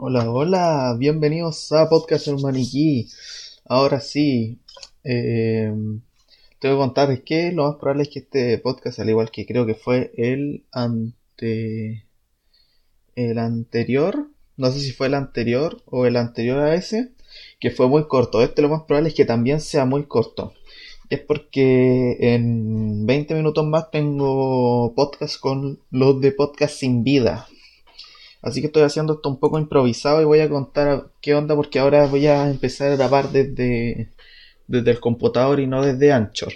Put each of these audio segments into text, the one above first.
Hola, hola, bienvenidos a Podcast El Maniquí. Ahora sí, eh, te voy a contar que lo más probable es que este podcast, al igual que creo que fue el ante el anterior, no sé si fue el anterior o el anterior a ese, que fue muy corto. Este lo más probable es que también sea muy corto. Es porque en 20 minutos más tengo podcast con los de podcast sin vida. Así que estoy haciendo esto un poco improvisado y voy a contar qué onda porque ahora voy a empezar a grabar desde, desde el computador y no desde Anchor.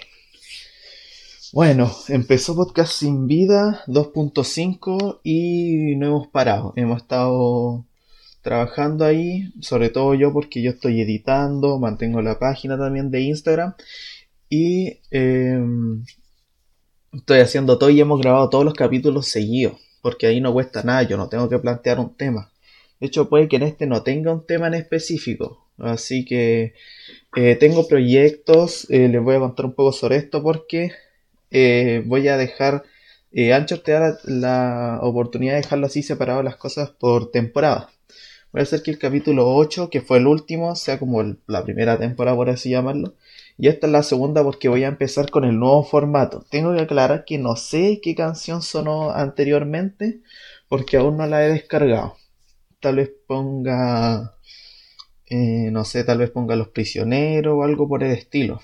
Bueno, empezó Podcast Sin Vida 2.5 y no hemos parado. Hemos estado trabajando ahí, sobre todo yo porque yo estoy editando, mantengo la página también de Instagram y em, estoy haciendo todo y hemos grabado todos los capítulos seguidos porque ahí no cuesta nada, yo no tengo que plantear un tema. De hecho, puede que en este no tenga un tema en específico. Así que eh, tengo proyectos, eh, les voy a contar un poco sobre esto porque eh, voy a dejar, Ancho te da la, oportunidad de dejarlo así separado las cosas por temporada. Voy a hacer que el capítulo 8, que fue el último, sea como la primera temporada, por así llamarlo. Y esta es la segunda porque voy a empezar con el nuevo formato. Tengo que aclarar que no sé qué canción sonó anteriormente porque aún no la he descargado. Tal vez ponga, eh, no sé, tal vez ponga Los Prisioneros o algo por el estilo.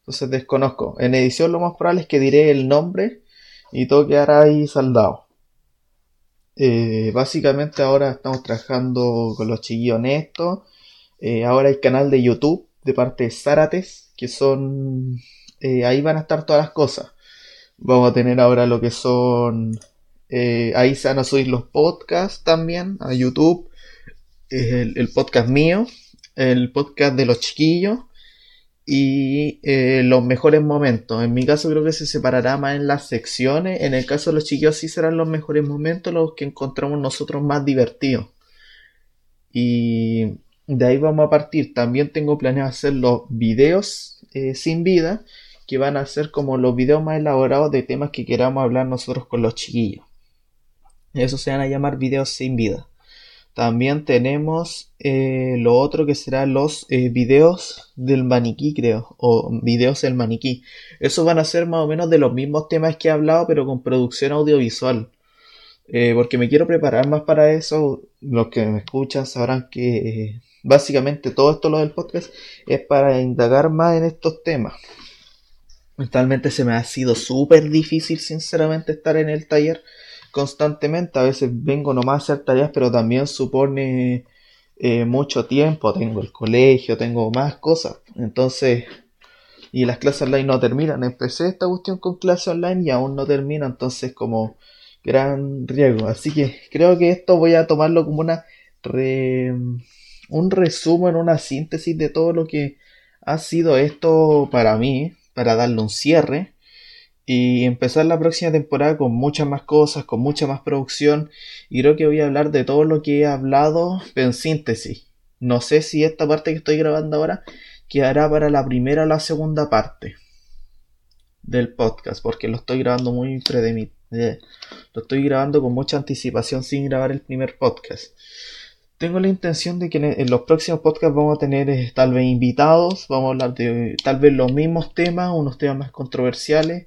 Entonces desconozco. En edición lo más probable es que diré el nombre y todo quedará ahí saldado. Eh, básicamente ahora estamos trabajando con los chiquillos honestos. Eh, ahora hay canal de YouTube de parte de Zarates, que son... Eh, ahí van a estar todas las cosas. Vamos a tener ahora lo que son... Eh, ahí se van a subir los podcasts también a YouTube. El, el podcast mío, el podcast de los chiquillos y eh, los mejores momentos. En mi caso creo que se separará más en las secciones. En el caso de los chiquillos sí serán los mejores momentos los que encontramos nosotros más divertidos. Y de ahí vamos a partir. También tengo planeado hacer los videos eh, sin vida, que van a ser como los videos más elaborados de temas que queramos hablar nosotros con los chiquillos. Eso se van a llamar videos sin vida. También tenemos eh, lo otro que serán los eh, videos del maniquí, creo, o videos del maniquí. Esos van a ser más o menos de los mismos temas que he hablado, pero con producción audiovisual. Porque me quiero preparar más para eso. Los que me escuchan sabrán que básicamente todo esto lo del podcast es para indagar más en estos temas. Mentalmente se me ha sido súper difícil, sinceramente, estar en el taller constantemente. A veces vengo nomás a hacer tareas, pero también supone eh, mucho tiempo. Tengo el colegio, tengo más cosas. Entonces, y las clases online no terminan. Empecé esta cuestión con clases online y aún no termina. Entonces, como gran riesgo. Así que creo que esto voy a tomarlo como una un resumen, una síntesis de todo lo que ha sido esto para mí, para darle un cierre y empezar la próxima temporada con muchas más cosas, con mucha más producción y creo que voy a hablar de todo lo que he hablado en síntesis. No sé si esta parte que estoy grabando ahora quedará para la primera o la segunda parte del podcast porque lo estoy grabando muy eh, lo estoy grabando con mucha anticipación sin grabar el primer podcast. Tengo la intención de que en los próximos podcasts vamos a tener eh, tal vez invitados, vamos a hablar de tal vez los mismos temas, unos temas más controversiales,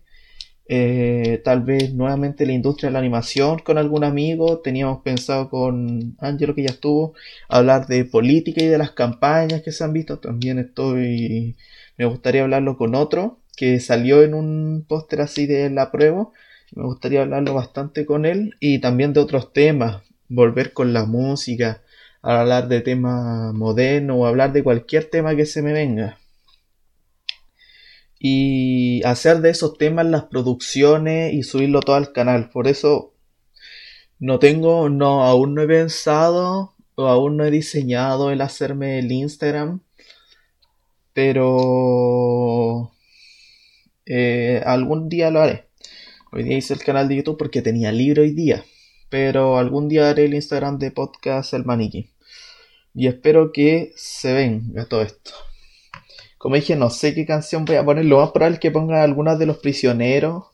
eh, tal vez nuevamente la industria de la animación con algún amigo, teníamos pensado con Angelo que ya estuvo, hablar de política y de las campañas que se han visto, también estoy, me gustaría hablarlo con otro que salió en un póster así de la prueba, me gustaría hablarlo bastante con él y también de otros temas, volver con la música, hablar de temas modernos o hablar de cualquier tema que se me venga. Y hacer de esos temas las producciones y subirlo todo al canal. Por eso no tengo, no, aún no he pensado o aún no he diseñado el hacerme el Instagram. Pero eh, algún día lo haré. Hoy día hice el canal de YouTube porque tenía libro hoy día. Pero algún día haré el Instagram de podcast El Maniquí y espero que se venga todo esto. Como dije, no sé qué canción voy a poner. Lo más probable es que ponga algunas de los prisioneros.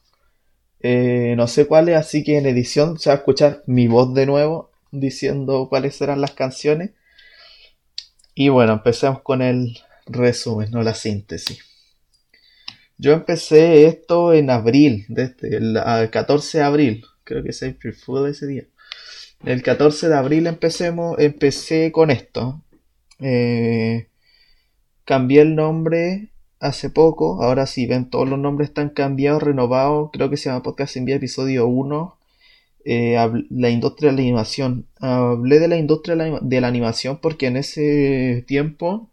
Eh, no sé cuáles, así que en edición se va a escuchar mi voz de nuevo. diciendo cuáles eran las canciones. Y bueno, empecemos con el resumen, no la síntesis. Yo empecé esto en abril, desde el, 14 de abril, creo que es April Fool ese día. El 14 de abril empecemos, empecé con esto. Eh, cambié el nombre hace poco, ahora sí, ven, todos los nombres están cambiados, renovados, creo que se llama Podcast Envía Episodio 1, eh, la industria de la animación. Hablé de la industria de la, animación porque en ese tiempo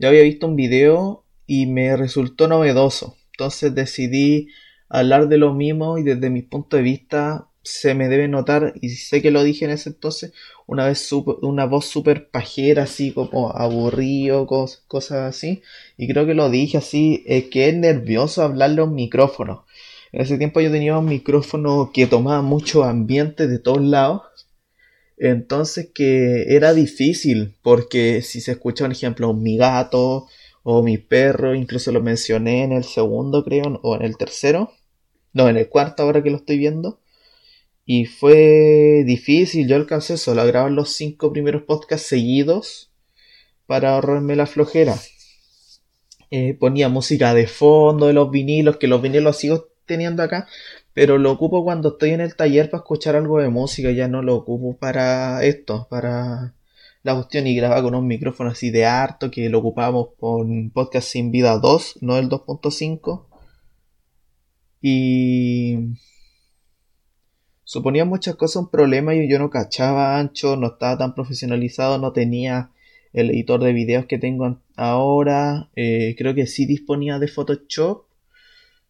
ya había visto un video y me resultó novedoso. Entonces decidí hablar de lo mismo y desde mi punto de vista se me debe notar, y sé que lo dije en ese entonces, una vez una voz súper pajera, así como aburrido, cosas así. Y creo que lo dije así, es que es nervioso hablarle a un micrófono. En ese tiempo yo tenía un micrófono que tomaba mucho ambiente de todos lados. Entonces que era difícil, porque si se escucha, por ejemplo, mi gato o mi perro, incluso lo mencioné en el segundo, creo, o en el tercero. No, en el cuarto ahora que lo estoy viendo y fue difícil, yo alcancé solo a grabar los cinco primeros podcasts seguidos para ahorrarme la flojera. Eh, ponía música de fondo de los vinilos, que los vinilos sigo teniendo acá, pero lo ocupo cuando estoy en el taller para escuchar algo de música, ya no lo ocupo para esto, para la cuestión y grababa con un micrófono así de harto que lo ocupábamos con Podcast Sin Vida 2, no el 2.5. Y suponía muchas cosas un problema y yo no cachaba ancho, no estaba tan profesionalizado, no tenía el editor de videos que tengo ahora. Eh, creo que sí disponía de Photoshop.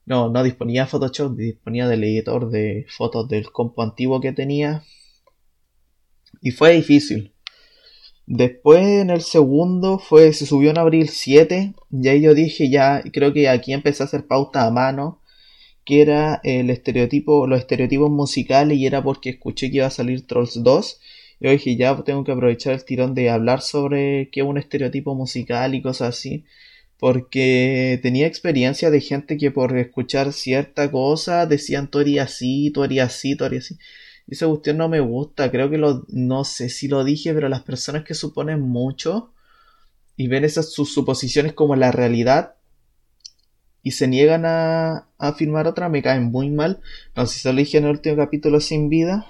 No, no disponía de Photoshop, disponía del editor de fotos del compo antiguo que tenía. Y fue difícil. Después en el segundo fue, se subió en abril 7. Y ahí yo dije ya, creo que aquí empecé a hacer pauta a mano que era el estereotipo, los estereotipos musicales y era porque escuché que iba a salir Trolls 2. Y yo dije, ya tengo que aprovechar el tirón de hablar sobre qué es un estereotipo musical y cosas así. Porque tenía experiencia de gente que por escuchar cierta cosa decían tú harías así, tú harías así, tú harías así. Y esa cuestión no me gusta. Creo que lo, no sé si lo dije, pero las personas que suponen mucho y ven esas sus suposiciones como la realidad y se niegan a, a firmar otra, me caen muy mal. No sé si se lo dije en el último capítulo sin vida.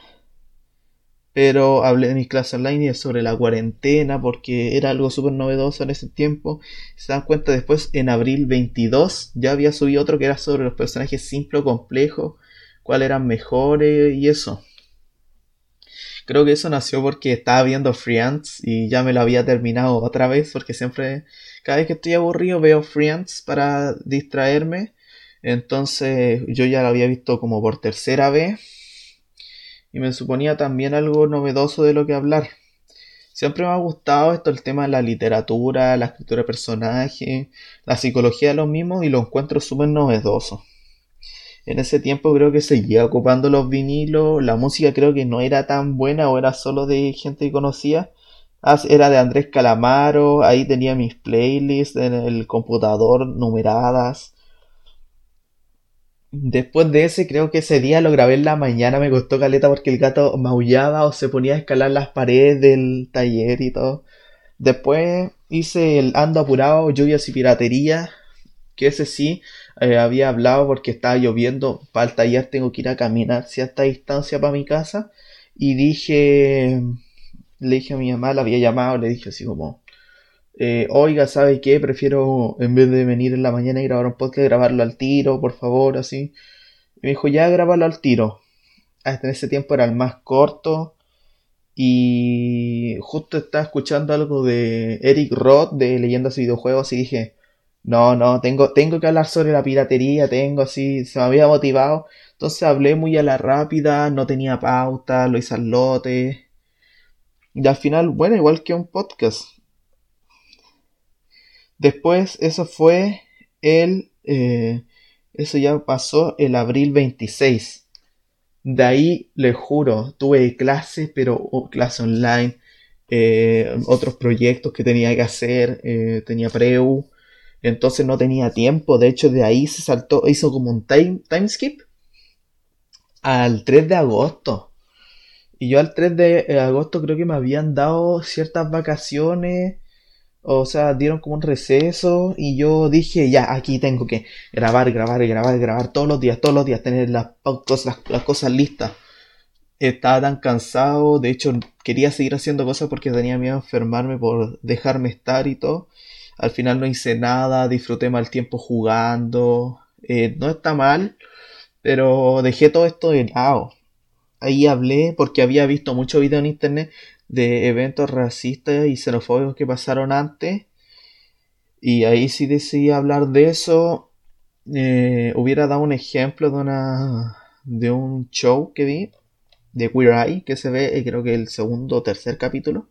Pero hablé de mis clases online y sobre la cuarentena porque era algo súper novedoso en ese tiempo. Se dan cuenta después, en abril 22, ya había subido otro que era sobre los personajes simples o complejos, cuáles eran mejores y eso. Creo que eso nació porque estaba viendo Friends y ya me lo había terminado otra vez porque siempre cada vez que estoy aburrido veo Friends para distraerme. Entonces yo ya lo había visto como por tercera vez. Y me suponía también algo novedoso de lo que hablar. Siempre me ha gustado esto, el tema de la literatura, la escritura de personajes, la psicología de los mismos y lo encuentro súper novedoso. En ese tiempo creo que seguía ocupando los vinilos, la música creo que no era tan buena o era solo de gente que conocía, Ah, era de Andrés Calamaro, ahí tenía mis playlists en el computador numeradas. Después de ese, creo que ese día lo grabé en la mañana, me costó caleta porque el gato maullaba o se ponía a escalar las paredes del taller y todo. Después hice el Ando Apurado, Lluvias y Piratería, que ese sí eh, había hablado porque estaba lloviendo, para el taller tengo que ir a caminar cierta distancia para mi casa y dije le dije a mi mamá, la había llamado, le dije así como, eh, oiga, ¿sabe qué? Prefiero, en vez de venir en la mañana y grabar un podcast, grabarlo al tiro, por favor, así. Y me dijo, ya, grabarlo al tiro. Hasta en ese tiempo era el más corto. Y justo estaba escuchando algo de Eric Roth de Leyendas y Videojuegos y dije, no, no, tengo, tengo que hablar sobre la piratería, tengo así, se me había motivado. Entonces hablé muy a la rápida, no tenía pauta, lo hice al lote. Y al final, bueno, igual que un podcast. Después, eso fue el... Eh, eso ya pasó el abril 26. De ahí, le juro, tuve clases, pero clase online, eh, otros proyectos que tenía que hacer, eh, tenía preu, entonces no tenía tiempo. De hecho, de ahí se saltó, hizo como un time, time skip al 3 de agosto. Y yo al 3 de eh, agosto creo que me habían dado ciertas vacaciones. O sea, dieron como un receso y yo dije, ya, aquí tengo que grabar, grabar, grabar, grabar todos los días, todos los días, tener las, las, las cosas listas. Estaba tan cansado, de hecho quería seguir haciendo cosas porque tenía miedo a enfermarme por dejarme estar y todo. Al final no hice nada, disfruté mal tiempo jugando. Eh, no está mal, pero dejé todo esto de lado ahí hablé porque había visto mucho video en internet de eventos racistas y xenofóbicos que pasaron antes. Y ahí sí decidí hablar de eso. Eh, hubiera dado un ejemplo de una de un show que vi de Queer Eye que se ve eh, creo que el segundo o tercer capítulo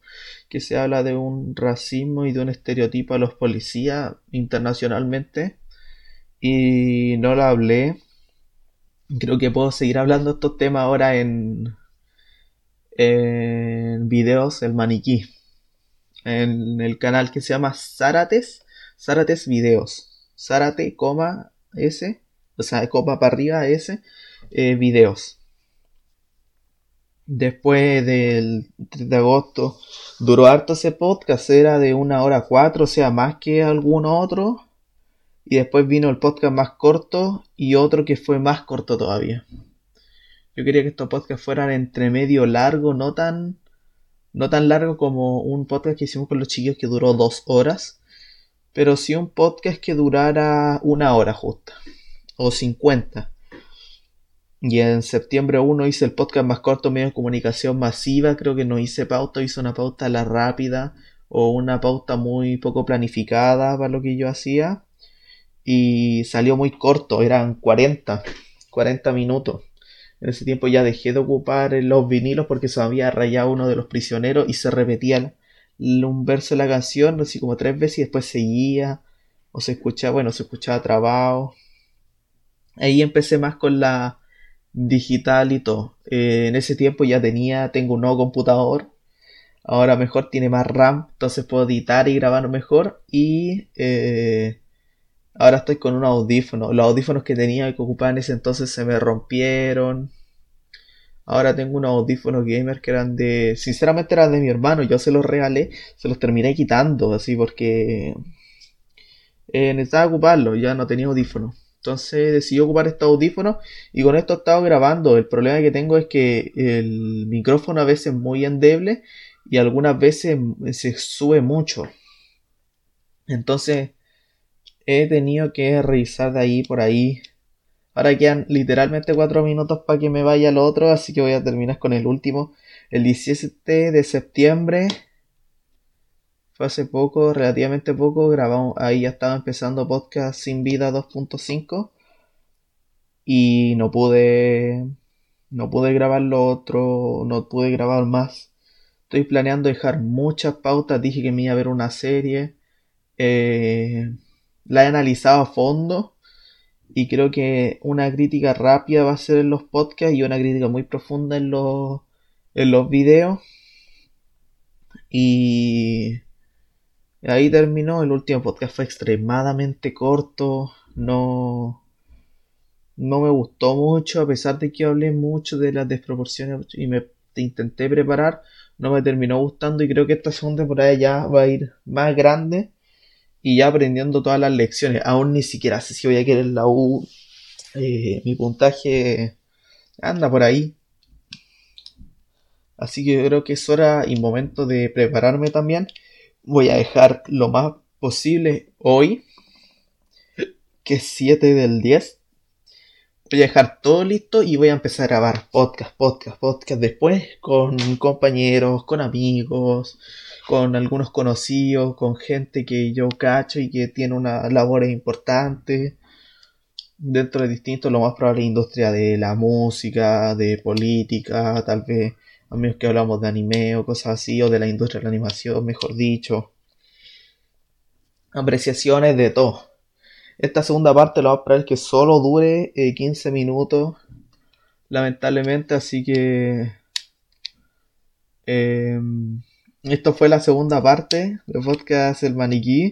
que se habla de un racismo y de un estereotipo a los policías internacionalmente y no lo hablé creo que puedo seguir hablando estos temas ahora en, en videos, el maniquí. En el canal que se llama Zarates, Zarates Videos. Zárate, coma, S, o sea, coma para arriba, S, eh, videos. Después del 3 de agosto duró harto ese podcast, era de una hora cuatro, o sea, más que algún otro. Y después vino el podcast más corto y otro que fue más corto todavía. Yo quería que estos podcasts fueran entre medio largo, no tan, no tan largo como un podcast que hicimos con los chiquillos que duró dos horas, pero sí un podcast que durara una hora justa, o cincuenta. Y en septiembre 1 hice el podcast más corto, medio de comunicación masiva, creo que no hice pauta, hice una pauta a la rápida, o una pauta muy poco planificada para lo que yo hacía y salió muy corto, eran 40, 40 minutos. En ese tiempo ya dejé de ocupar los vinilos porque se había rayado uno de los prisioneros y se repetía un verso de la canción así como tres veces y después seguía o se escuchaba, bueno, se escuchaba trabado. Ahí empecé más con la digital y todo. Eh, en ese tiempo ya tenía, tengo un nuevo computador. Ahora mejor tiene más RAM, entonces puedo editar y grabar mejor. Y eh, Ahora estoy con un audífono. Los audífonos que tenía que ocupar en ese entonces se me rompieron. Ahora tengo unos audífonos gamer que eran de. Sinceramente eran de mi hermano. Yo se los regalé. Se los terminé quitando. Así porque. Eh, necesitaba ocuparlos. Ya no tenía audífonos. Entonces decidí ocupar estos audífonos. Y con esto he estado grabando. El problema que tengo es que el micrófono a veces es muy endeble. Y algunas veces se sube mucho. Entonces he tenido que revisar de ahí por ahí. Ahora quedan literalmente 4 minutos para que me vaya al otro, así que voy a terminar con el último. El 17 de septiembre, hace poco, relativamente poco, grabamos, ahí ya estaba empezando podcast Sin Vida 2.5 y no pude, no pude grabar lo otro, no pude grabar más. Estoy planeando dejar muchas pautas, dije que me iba a ver una serie. Eh, la he analizado a fondo y creo que una crítica rápida va a ser en los podcasts y una crítica muy profunda en los, en los videos. Y ahí terminó. El último podcast fue extremadamente corto. No, no me gustó mucho, a pesar de que hablé mucho de las desproporciones y me intenté preparar. No me terminó gustando y creo que esta segunda temporada ya va a ir más grande y ya aprendiendo todas las lecciones. Aún ni siquiera sé si voy a querer la U. Eh, mi puntaje anda por ahí. Así que yo creo que es hora y momento de prepararme también. Voy a dejar lo más posible hoy, que es 7 del 10. Voy a dejar todo listo y voy a empezar a grabar podcast, podcast, podcast después con compañeros, con amigos, con algunos conocidos, con gente que yo cacho y que tiene una labor importante dentro de distintos, lo más probable, industria de la música, de política, tal vez amigos que hablamos de anime o cosas así, o de la industria de la animación, mejor dicho. Apreciaciones de todo. Esta segunda parte lo vamos a esperar que solo dure 15 eh, minutos, lamentablemente, así que... Eh, esto fue la segunda parte del podcast El Maniquí.